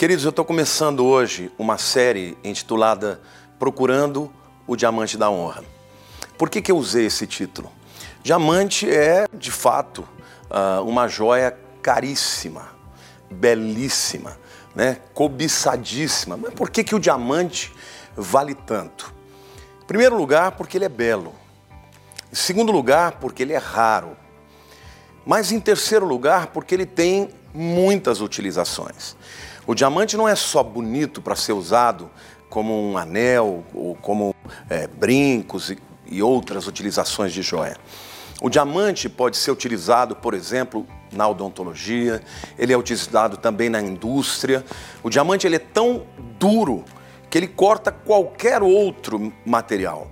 Queridos, eu estou começando hoje uma série intitulada Procurando o Diamante da Honra. Por que, que eu usei esse título? Diamante é, de fato, ah, uma joia caríssima, belíssima, né? cobiçadíssima. Mas por que, que o diamante vale tanto? Em primeiro lugar, porque ele é belo. Em segundo lugar, porque ele é raro. Mas em terceiro lugar, porque ele tem muitas utilizações. O diamante não é só bonito para ser usado como um anel ou como é, brincos e, e outras utilizações de joia. O diamante pode ser utilizado, por exemplo, na odontologia, ele é utilizado também na indústria. O diamante ele é tão duro que ele corta qualquer outro material.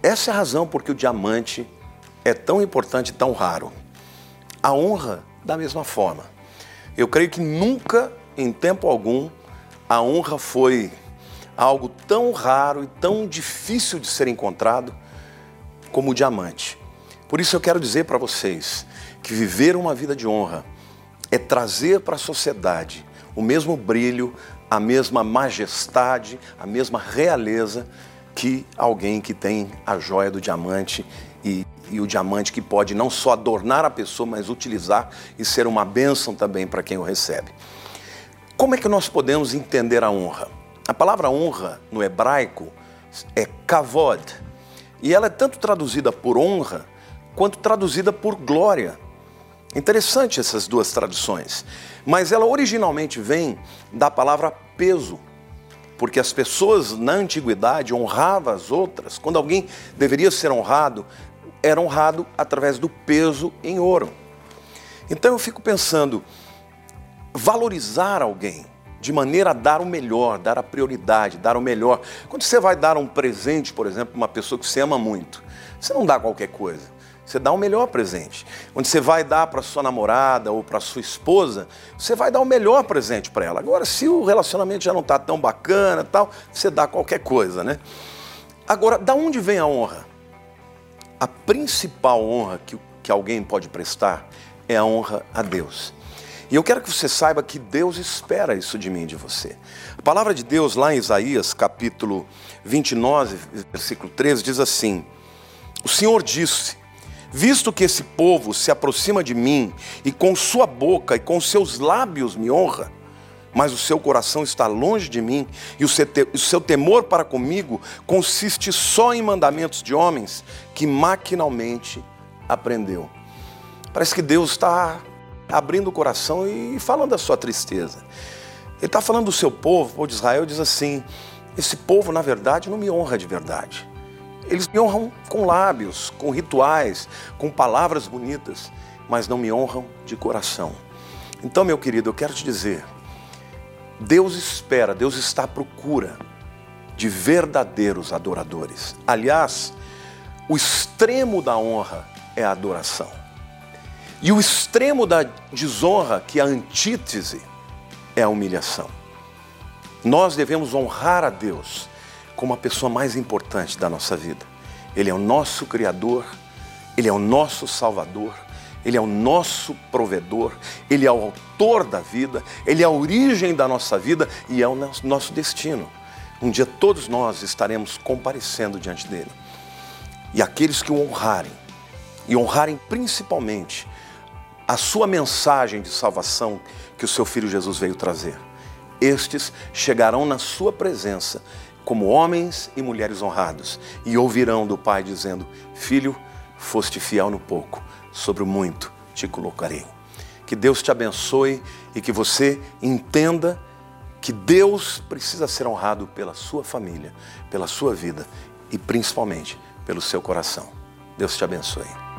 Essa é a razão porque o diamante é tão importante e tão raro. A honra, da mesma forma. Eu creio que nunca em tempo algum, a honra foi algo tão raro e tão difícil de ser encontrado como o diamante. Por isso eu quero dizer para vocês que viver uma vida de honra é trazer para a sociedade o mesmo brilho, a mesma majestade, a mesma realeza que alguém que tem a joia do diamante e, e, o diamante que pode não só adornar a pessoa, mas utilizar e ser uma bênção também para quem o recebe. Como é que nós podemos entender a honra? A palavra honra no hebraico é kavod, e ela é tanto traduzida por honra quanto traduzida por glória. Interessante essas duas traduções, mas ela originalmente vem da palavra peso, porque as pessoas na antiguidade honravam as outras, quando alguém deveria ser honrado, era honrado através do peso em ouro. Então eu fico pensando, valorizar alguém de maneira a dar o melhor, dar a prioridade, dar o melhor. Quando você vai dar um presente, por exemplo, para uma pessoa que você ama muito, você não dá qualquer coisa. Você dá o melhor presente. Quando você vai dar para sua namorada ou para sua esposa, você vai dar o melhor presente para ela. Agora, se o relacionamento já não está tão bacana, tal, você dá qualquer coisa, né? Agora, da onde vem a honra? A principal honra que, que alguém pode prestar é a honra a Deus. E eu quero que você saiba que Deus espera isso de mim e de você. A palavra de Deus, lá em Isaías, capítulo 29, versículo 13, diz assim: O Senhor disse: Visto que esse povo se aproxima de mim e com sua boca e com seus lábios me honra, mas o seu coração está longe de mim e o seu temor para comigo consiste só em mandamentos de homens que maquinalmente aprendeu. Parece que Deus está abrindo o coração e falando da sua tristeza. Ele está falando do seu povo, o povo de Israel, diz assim: esse povo, na verdade, não me honra de verdade. Eles me honram com lábios, com rituais, com palavras bonitas, mas não me honram de coração. Então, meu querido, eu quero te dizer: Deus espera, Deus está à procura de verdadeiros adoradores. Aliás, o extremo da honra é a adoração. E o extremo da desonra, que é a antítese, é a humilhação. Nós devemos honrar a Deus como a pessoa mais importante da nossa vida. Ele é o nosso Criador, Ele é o nosso Salvador, Ele é o nosso provedor, Ele é o autor da vida, Ele é a origem da nossa vida e é o nosso destino. Um dia todos nós estaremos comparecendo diante dele. E aqueles que o honrarem, e honrarem principalmente a sua mensagem de salvação que o seu filho Jesus veio trazer. Estes chegarão na sua presença como homens e mulheres honrados e ouvirão do Pai dizendo: Filho, foste fiel no pouco, sobre o muito te colocarei. Que Deus te abençoe e que você entenda que Deus precisa ser honrado pela sua família, pela sua vida e principalmente pelo seu coração. Deus te abençoe.